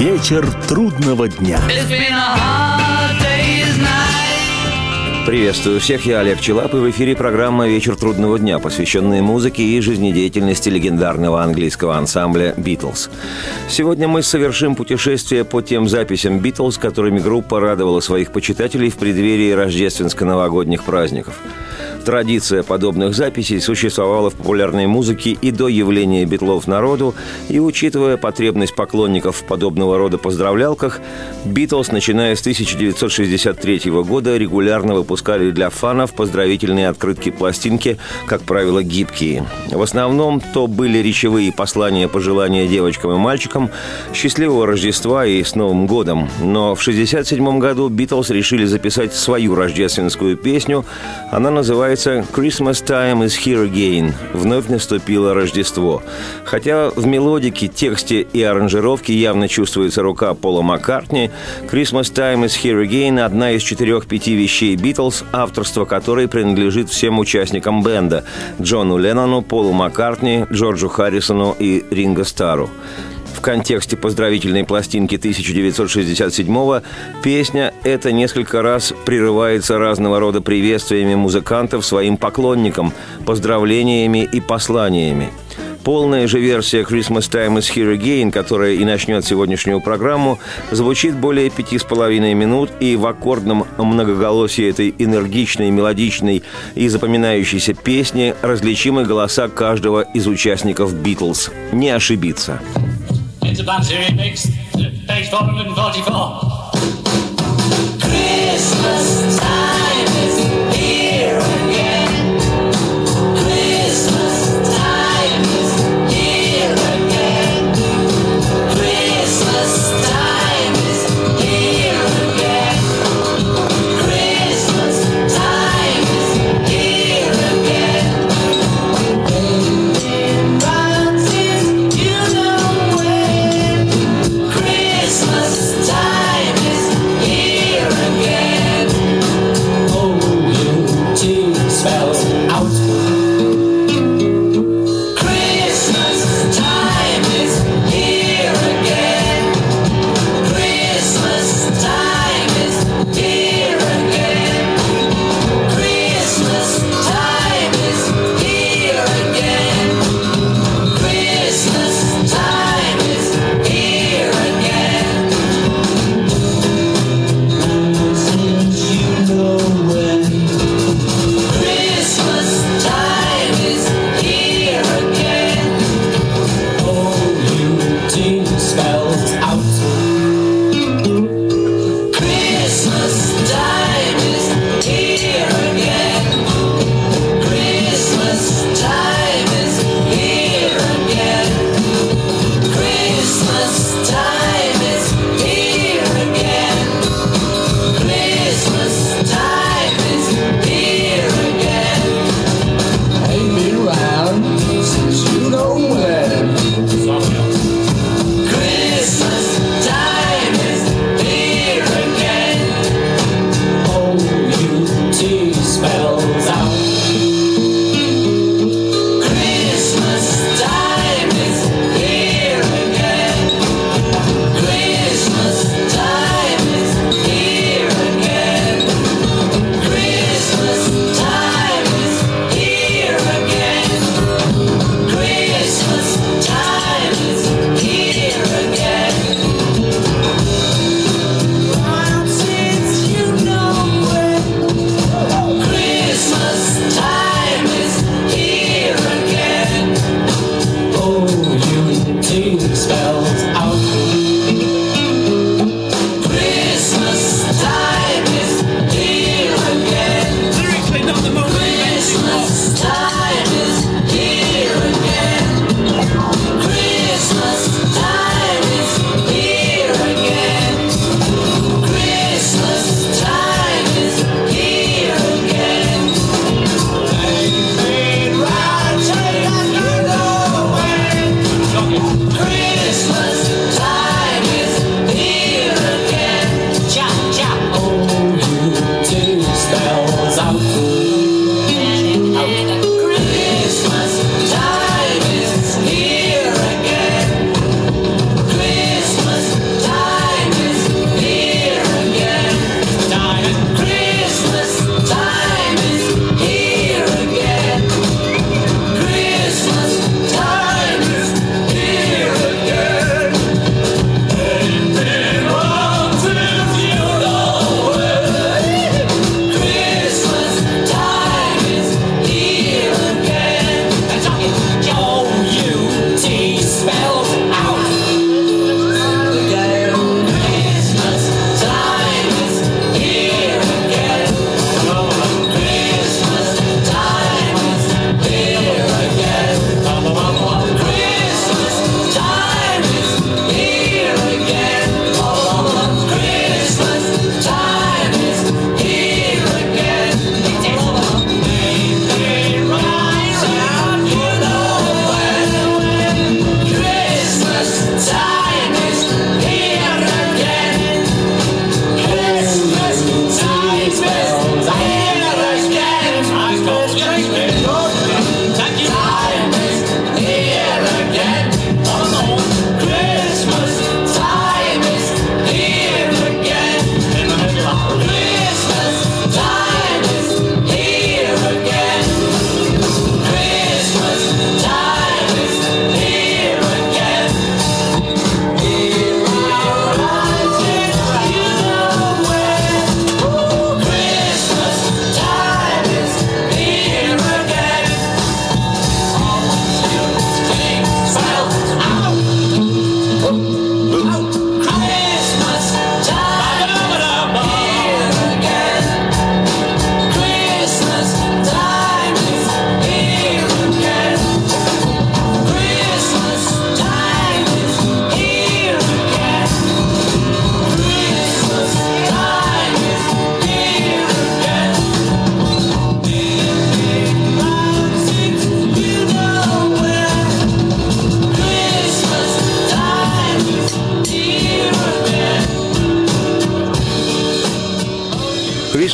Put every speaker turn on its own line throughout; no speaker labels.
Вечер трудного дня.
Приветствую всех, я Олег Челап, и в эфире программа «Вечер трудного дня», посвященная музыке и жизнедеятельности легендарного английского ансамбля «Битлз». Сегодня мы совершим путешествие по тем записям «Битлз», которыми группа радовала своих почитателей в преддверии рождественско-новогодних праздников – Традиция подобных записей существовала в популярной музыке и до явления битлов народу, и учитывая потребность поклонников в подобного рода поздравлялках, Битлз, начиная с 1963 года, регулярно выпускали для фанов поздравительные открытки пластинки, как правило, гибкие. В основном то были речевые послания пожелания девочкам и мальчикам, счастливого Рождества и с Новым годом. Но в 1967 году Битлз решили записать свою рождественскую песню. Она называется «Christmas Time is Here Again» – «Вновь наступило Рождество». Хотя в мелодике, тексте и аранжировке явно чувствуется рука Пола Маккартни, «Christmas Time is Here Again» – одна из четырех-пяти вещей «Битлз», авторство которой принадлежит всем участникам бенда – Джону Леннону, Полу Маккартни, Джорджу Харрисону и Ринго Стару. В контексте поздравительной пластинки 1967-го песня эта несколько раз прерывается разного рода приветствиями музыкантов своим поклонникам, поздравлениями и посланиями. Полная же версия «Christmas Time is Here Again», которая и начнет сегодняшнюю программу, звучит более пяти с половиной минут, и в аккордном многоголосии этой энергичной, мелодичной и запоминающейся песни различимы голоса каждого из участников «Битлз». Не ошибиться. It's a Banshee remix, page 444.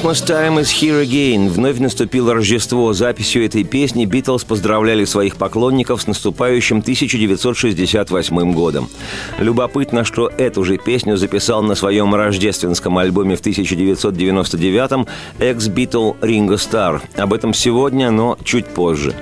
Christmas time is here again.
Вновь наступило Рождество. Записью этой песни Битлз поздравляли своих поклонников с наступающим 1968 годом. Любопытно, что эту же песню записал на своем рождественском альбоме в 1999-м экс-битл Ринго Стар. Об этом сегодня, но чуть позже.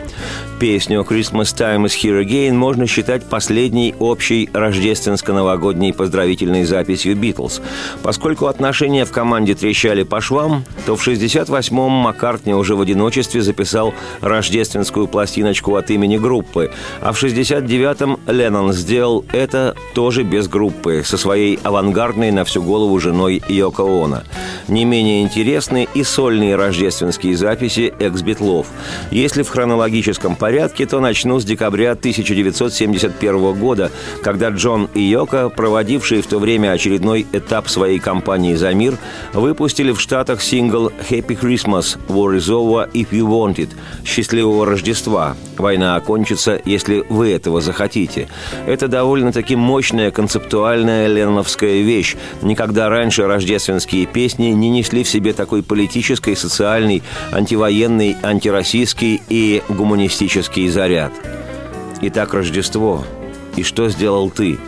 Песню «Christmas Time is Here Again» можно считать последней общей рождественско-новогодней поздравительной записью «Битлз». Поскольку отношения в команде трещали по швам, то в 68-м Маккартни уже в одиночестве записал рождественскую пластиночку от имени группы, а в 69-м Леннон сделал это тоже без группы, со своей авангардной на всю голову женой Йоко Оно. Не менее интересны и сольные рождественские записи экс-битлов. Если в хронологическом порядке, то начну с декабря 1971 года, когда Джон и Йока, проводившие в то время очередной этап своей кампании «За мир», выпустили в Штатах сингл «Happy Christmas, War is over if you want it» «Счастливого Рождества». Война окончится, если вы этого захотите. Это довольно-таки мощная концептуальная ленновская вещь. Никогда раньше рождественские песни не несли в себе такой политической, социальной, антивоенной, антироссийский и гуманистический Космический заряд. Итак, Рождество. И что сделал ты?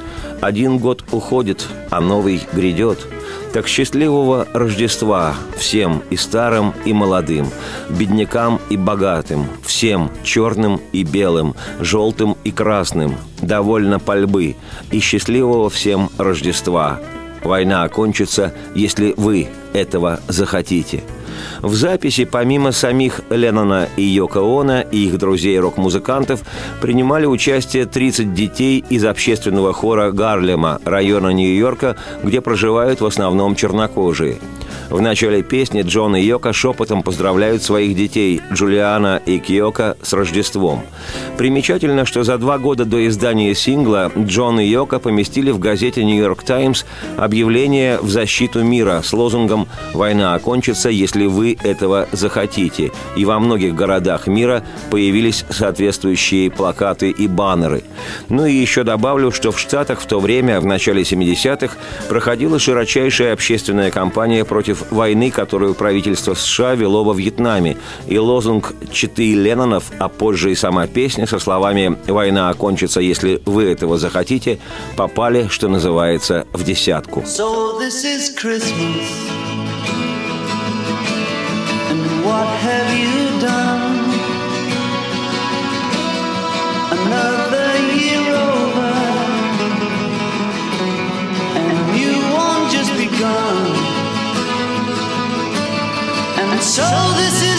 Один год уходит, а новый грядет. Так счастливого Рождества всем и старым, и молодым, беднякам и богатым, всем черным и белым, желтым и красным, довольно пальбы, и счастливого всем Рождества. Война окончится, если вы этого захотите – в записи помимо самих Леннона и Йоко Оно и их друзей-рок-музыкантов принимали участие 30 детей из общественного хора Гарлема, района Нью-Йорка, где проживают в основном чернокожие – в начале песни Джон и Йока шепотом поздравляют своих детей Джулиана и Киока с Рождеством. Примечательно, что за два года до издания сингла Джон и Йока поместили в газете «Нью-Йорк Таймс» объявление в защиту мира с лозунгом «Война окончится, если вы этого захотите». И во многих городах мира появились соответствующие плакаты и баннеры. Ну и еще добавлю, что в Штатах в то время, в начале 70-х, проходила широчайшая общественная кампания против против войны, которую правительство США вело во Вьетнаме, и лозунг «Читы Леннонов», а позже и сама песня со словами «Война окончится, если вы этого захотите», попали, что называется, в десятку. So this is Christmas. And what have you done? Another so this is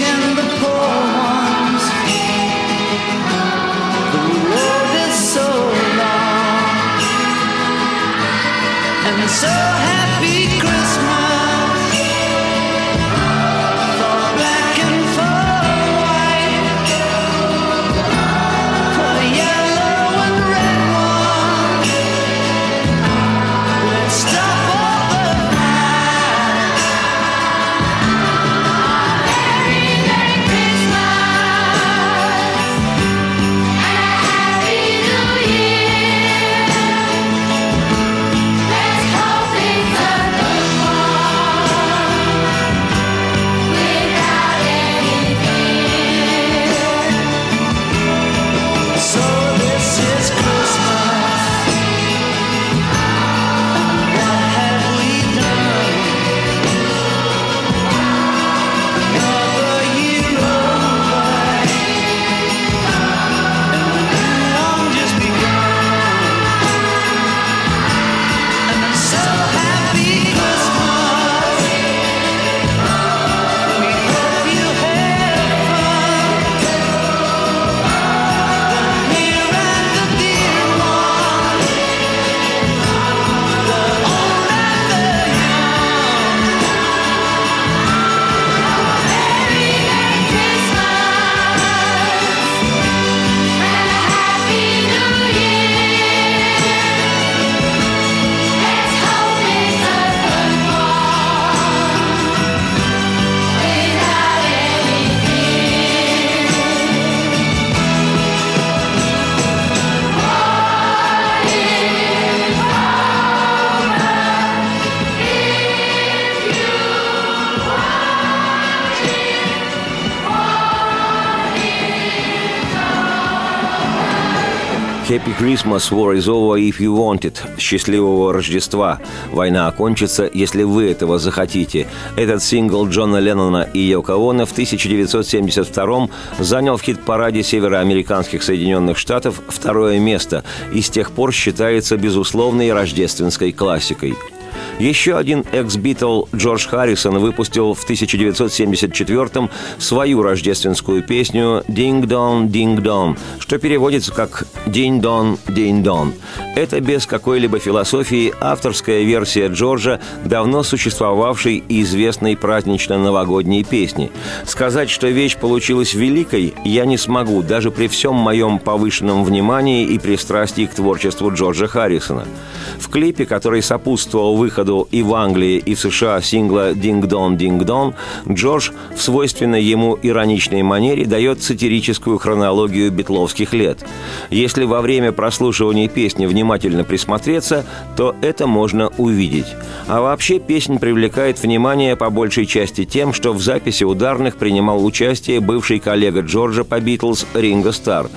kitchen Christmas, War is over if you want it. Счастливого Рождества. Война окончится, если вы этого захотите. Этот сингл Джона Леннона и Йоко Оно в 1972 занял в хит-параде североамериканских Соединенных Штатов второе место и с тех пор считается безусловной рождественской классикой. Еще один экс-битл Джордж Харрисон выпустил в 1974-м свою рождественскую песню «Динг-дон, динг-дон», что переводится как «Динь-дон, динь-дон». Это без какой-либо философии авторская версия Джорджа давно существовавшей и известной празднично-новогодней песни. Сказать, что вещь получилась великой, я не смогу, даже при всем моем повышенном внимании и пристрастии к творчеству Джорджа Харрисона. В клипе, который сопутствовал выходу и в Англии, и в США сингла «Динг-дон, динг-дон», Джордж в свойственной ему ироничной манере дает сатирическую хронологию битловских лет. Если во время прослушивания песни внимательно присмотреться, то это можно увидеть. А вообще песня привлекает внимание по большей части тем, что в записи ударных принимал участие бывший коллега Джорджа по «Битлз» Ринго Стар.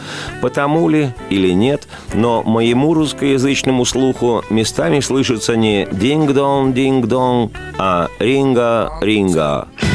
Потому ли или нет, но моему русскоязычному слуху местами слышится не «динг-дон, динг-дон», а «ринга, ринга».
Got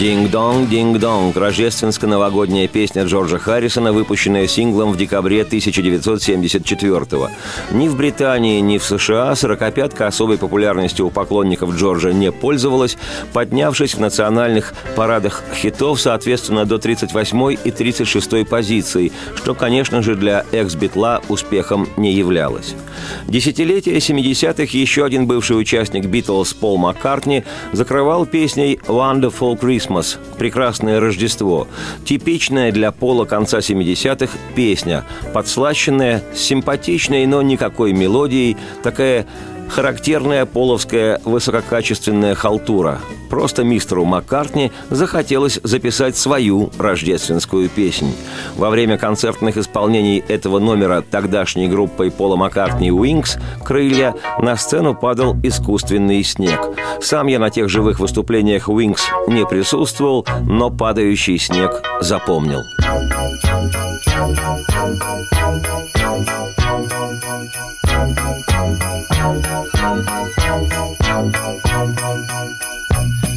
«Динг-донг, динг-донг» – рождественско-новогодняя песня Джорджа Харрисона, выпущенная синглом в декабре 1974-го. Ни в Британии, ни в США «Сорокопятка» особой популярностью у поклонников Джорджа не пользовалась, поднявшись в национальных парадах хитов, соответственно, до 38 и 36 позиций, что, конечно же, для экс-битла успехом не являлось. Десятилетие 70-х еще один бывший участник «Битлз» Пол Маккартни закрывал песней «Wonderful Christmas» – «Прекрасное Рождество», типичная для Пола конца 70-х песня, подслащенная, симпатичной, но никакой мелодией, такая характерная половская высококачественная халтура. Просто мистеру Маккартни захотелось записать свою рождественскую песнь. Во время концертных исполнений этого номера тогдашней группой Пола Маккартни «Уинкс» «Крылья» на сцену падал искусственный снег. Сам я на тех живых выступлениях «Уинкс» не присутствовал, но падающий снег запомнил.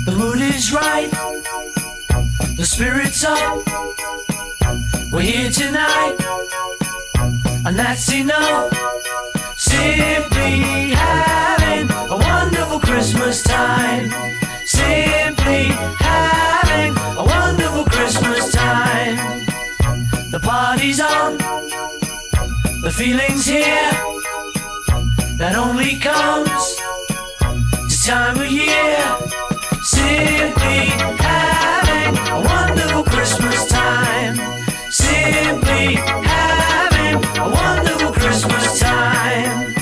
The mood is right, the spirit's up. We're here tonight, and that's enough. Simply having a wonderful Christmas time. Simply having a wonderful Christmas time. The party's on, the feeling's here. That only comes this time of year. Simply having a wonderful Christmas time. Simply having a wonderful Christmas time.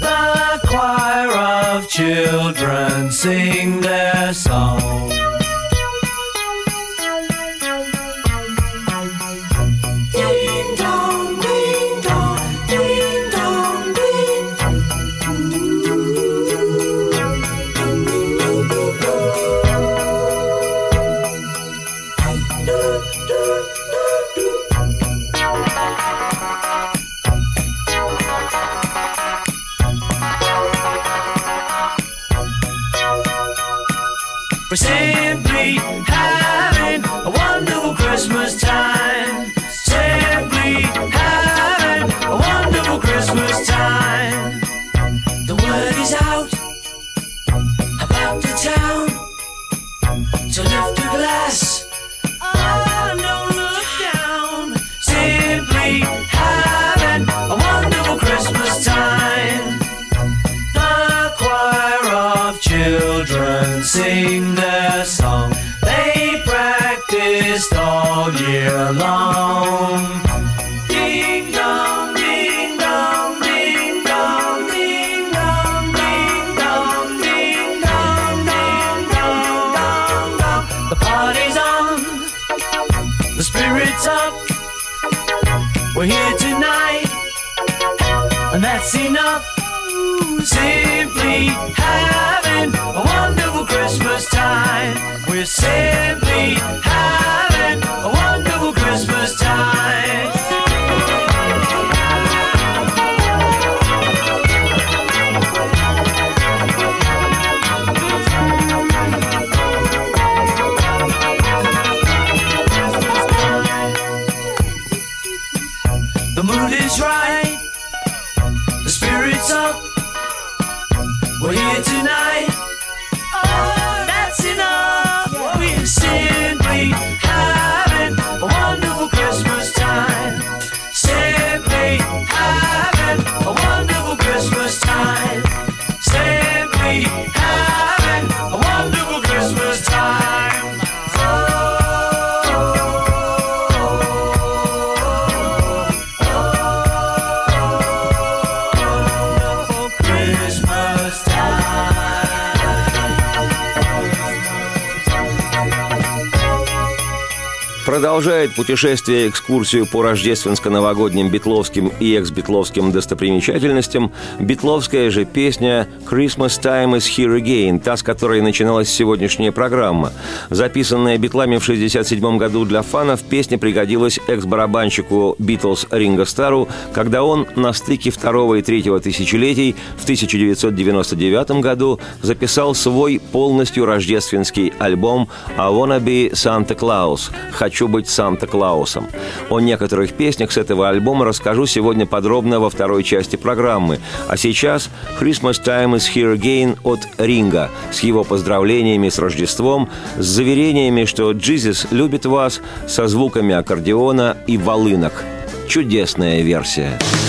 The choir of children sing their song. To lift a glass. Oh, don't look down. Simply having a wonderful Christmas time. The choir of children sing their song. They practiced all year long. say
продолжает путешествие экскурсию по рождественско-новогодним битловским и экс-битловским достопримечательностям битловская же песня «Christmas Time is Here Again», та, с которой начиналась сегодняшняя программа. Записанная битлами в 1967 году для фанов, песня пригодилась экс-барабанщику Битлз Ринго Стару, когда он на стыке второго и третьего тысячелетий в 1999 году записал свой полностью рождественский альбом «I Wanna Be Santa Claus» «Хочу быть Санта-Клаусом». О некоторых песнях с этого альбома расскажу сегодня подробно во второй части программы. А сейчас «Christmas Time is Here Again» от Ринга с его поздравлениями с Рождеством, с заверениями, что Джизис любит вас, со звуками аккордеона и волынок. Чудесная версия.
Come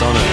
On it.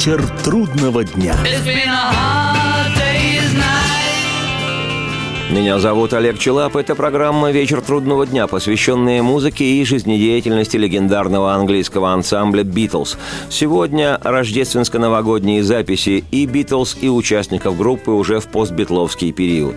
Вечер трудного дня.
Меня зовут Олег Челап. Это программа «Вечер трудного дня», посвященная музыке и жизнедеятельности легендарного английского ансамбля «Битлз». Сегодня рождественско-новогодние записи и «Битлз», и участников группы уже в постбитловский период.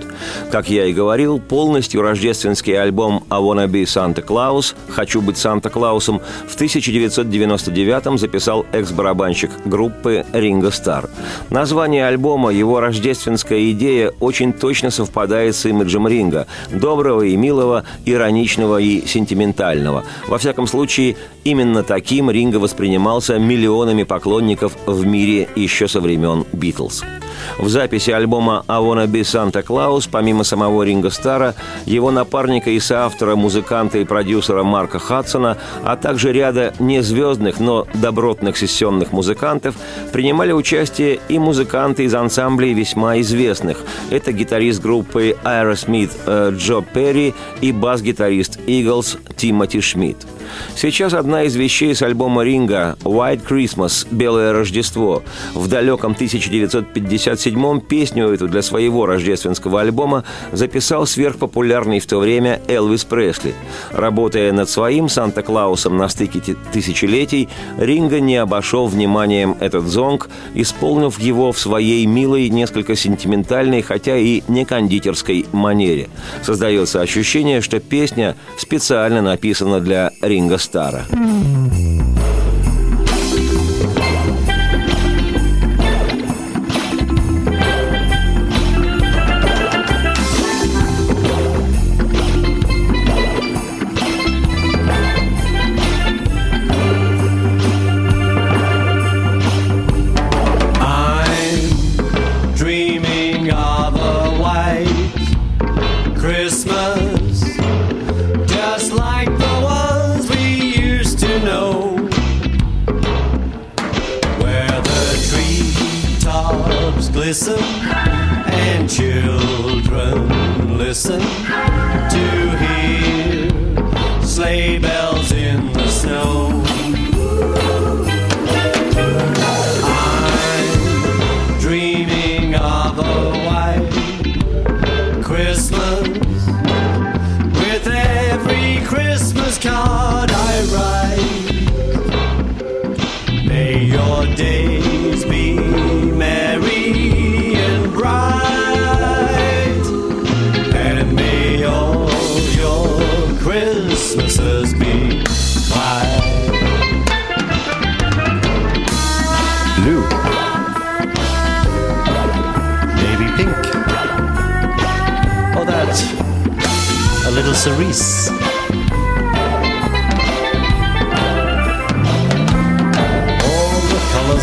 Как я и говорил, полностью рождественский альбом «I wanna be Santa Claus» «Хочу быть Санта-Клаусом» в 1999-м записал экс-барабанщик группы Ринго Стар. Название альбома, его рождественская идея очень точно совпадает с имиджем Ринга – доброго и милого, ироничного и сентиментального. Во всяком случае, именно таким Ринга воспринимался миллионами поклонников в мире еще со времен «Битлз». В записи альбома «I wanna be Santa Claus» помимо самого Ринга Стара, его напарника и соавтора, музыканта и продюсера Марка Хадсона, а также ряда незвездных, но добротных сессионных музыкантов, принимали участие и музыканты из ансамблей весьма известных. Это гитарист группы Aerosmith э, Джо Перри и бас-гитарист Eagles Тимоти Шмидт. Сейчас одна из вещей с альбома Ринга «White Christmas» – «Белое Рождество». В далеком 1957-м песню эту для своего рождественского альбома записал сверхпопулярный в то время Элвис Пресли. Работая над своим Санта-Клаусом на стыке тысячелетий, Ринга не обошел вниманием этот зонг, исполнив его в своей милой, несколько сентиментальной, хотя и не кондитерской манере. Создается ощущение, что песня специально написана для Ринга Стара.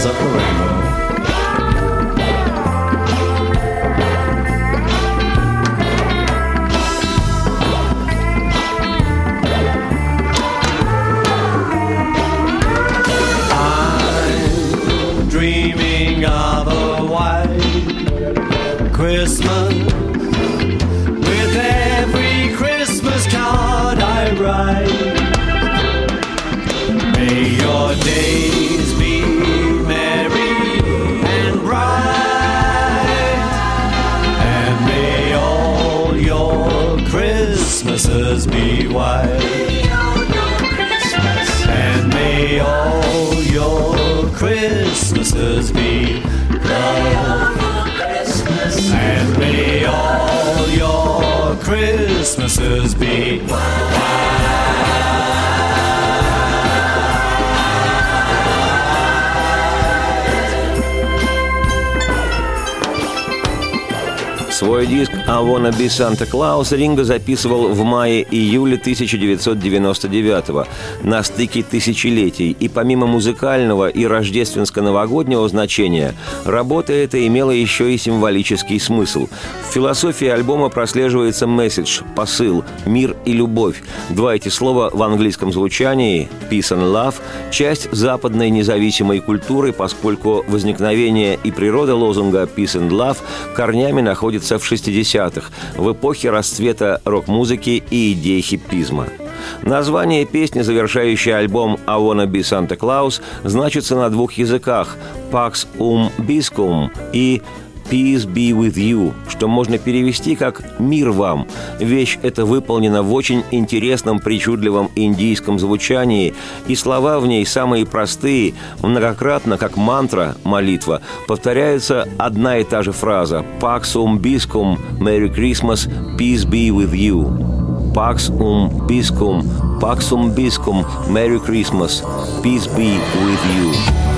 Zapora. Диск «I wanna be Santa Claus» Ринго записывал в мае-июле 1999 на стыке тысячелетий. И помимо музыкального и рождественско-новогоднего значения, работа эта имела еще и символический смысл. В философии альбома прослеживается месседж, посыл, мир и любовь. Два эти слова в английском звучании «peace and love» – часть западной независимой культуры, поскольку возникновение и природа лозунга «peace and love» корнями находится в 60-х, в эпохе расцвета рок-музыки и идей хиппизма. Название песни, завершающей альбом «I wanna be Santa Claus», значится на двух языках – «Pax um Biscum» и
«Peace be with you», что можно перевести как «Мир вам». Вещь эта выполнена в очень интересном, причудливом индийском звучании, и слова в ней самые простые, многократно, как мантра, молитва, повторяется одна и та же фраза «Pax um biscum, Merry Christmas, peace be with you». Pax um biscum, Pax um biscum, Merry Christmas, peace be with you.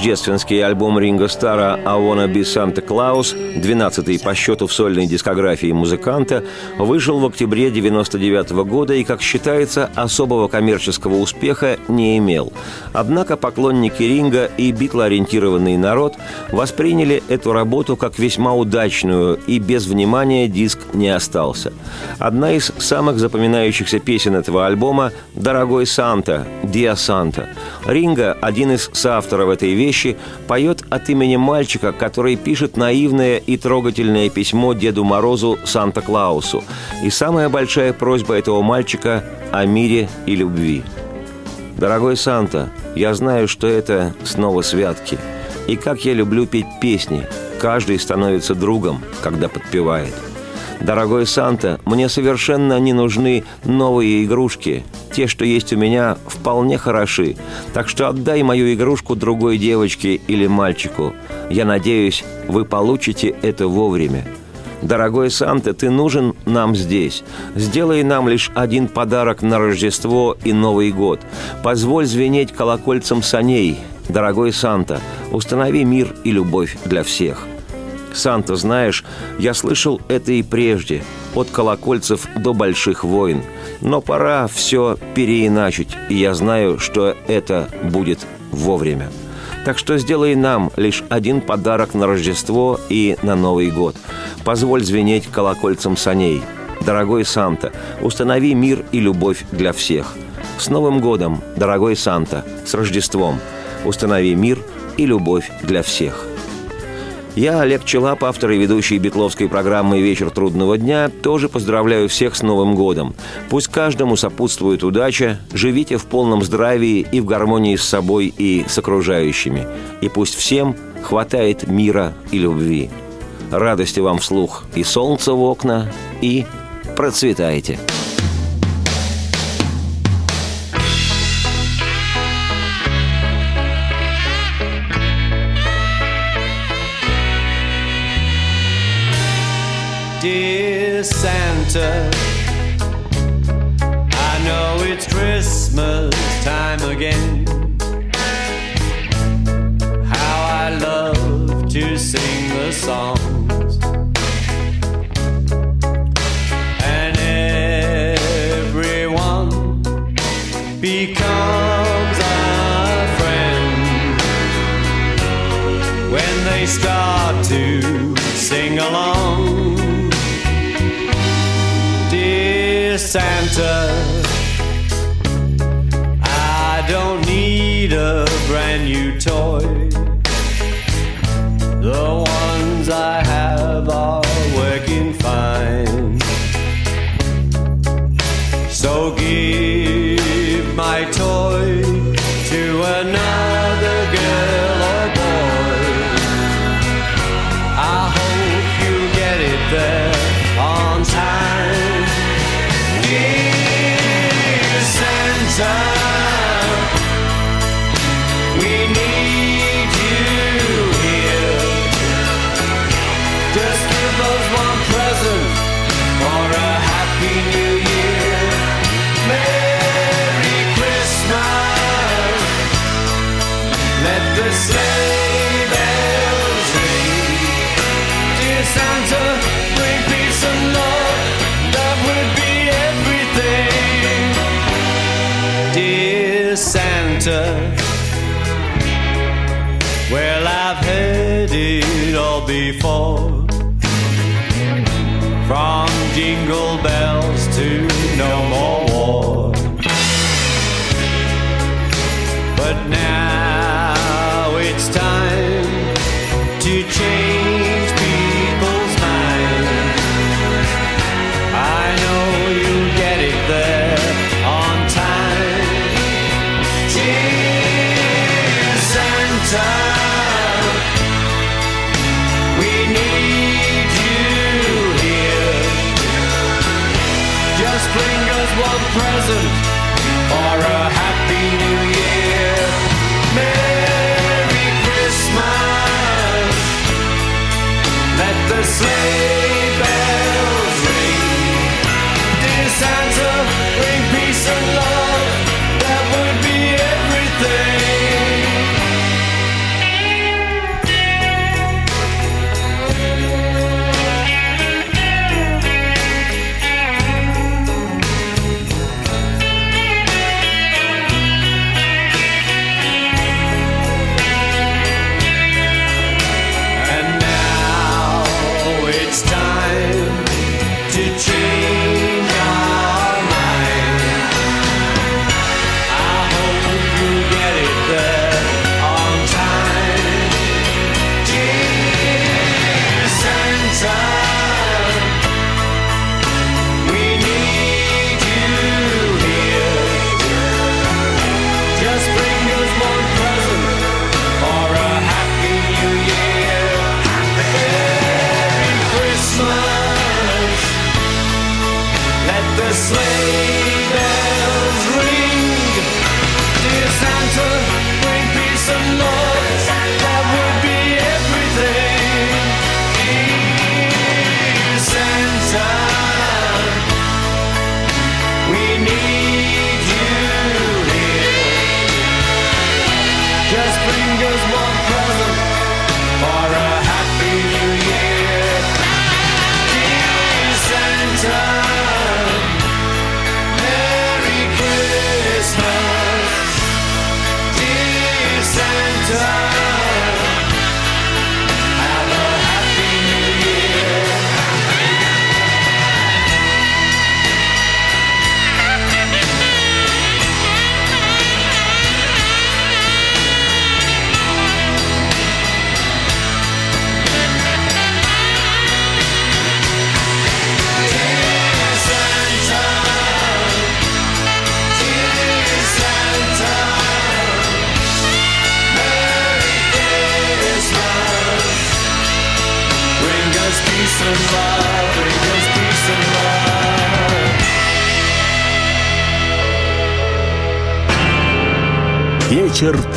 Рождественский альбом Ринго Стара «I Wanna Be Santa Claus», 12-й по счету в сольной дискографии музыканта, вышел в октябре 99 года и, как считается, особого коммерческого успеха не имел. Однако поклонники Ринга и битлоориентированный народ восприняли эту работу как весьма удачную, и без внимания диск не остался. Одна из самых запоминающихся песен этого альбома «Дорогой Санта», «Диа Санта». Ринга, один из соавторов этой вещи, поет от имени мальчика, который пишет наивное и трогательное письмо Деду Морозу Санта-Клаусу. И самая большая просьба этого мальчика о мире и любви. «Дорогой Санта, я знаю, что это снова святки. И как я люблю петь песни. Каждый становится другом, когда подпевает. Дорогой Санта, мне совершенно не нужны новые игрушки. Те, что есть у меня, вполне хороши. Так что отдай мою игрушку другой девочке или мальчику. Я надеюсь, вы получите это вовремя. Дорогой Санта, ты нужен нам здесь. Сделай нам лишь один подарок на Рождество и Новый год. Позволь звенеть колокольцем саней. Дорогой Санта, установи мир и любовь для всех. Санта, знаешь, я слышал это и прежде, от колокольцев до больших войн. Но пора все переиначить, и я знаю, что это будет вовремя. Так что сделай нам лишь один подарок на Рождество и на Новый год. Позволь звенеть колокольцем саней. Дорогой Санта, установи мир и любовь для всех. С Новым годом, дорогой Санта, с Рождеством. Установи мир и любовь для всех. Я, Олег Челап, автор и ведущий битловской программы «Вечер трудного дня», тоже поздравляю всех с Новым годом. Пусть каждому сопутствует удача, живите в полном здравии и в гармонии с собой и с окружающими. И пусть всем хватает мира и любви. Радости вам вслух и солнца в окна, и процветайте!
Dear Santa, I know it's Christmas time again. How I love to sing the songs. Santa, I don't need a brand new toy. The ones I have are working fine. So give present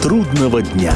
трудного дня.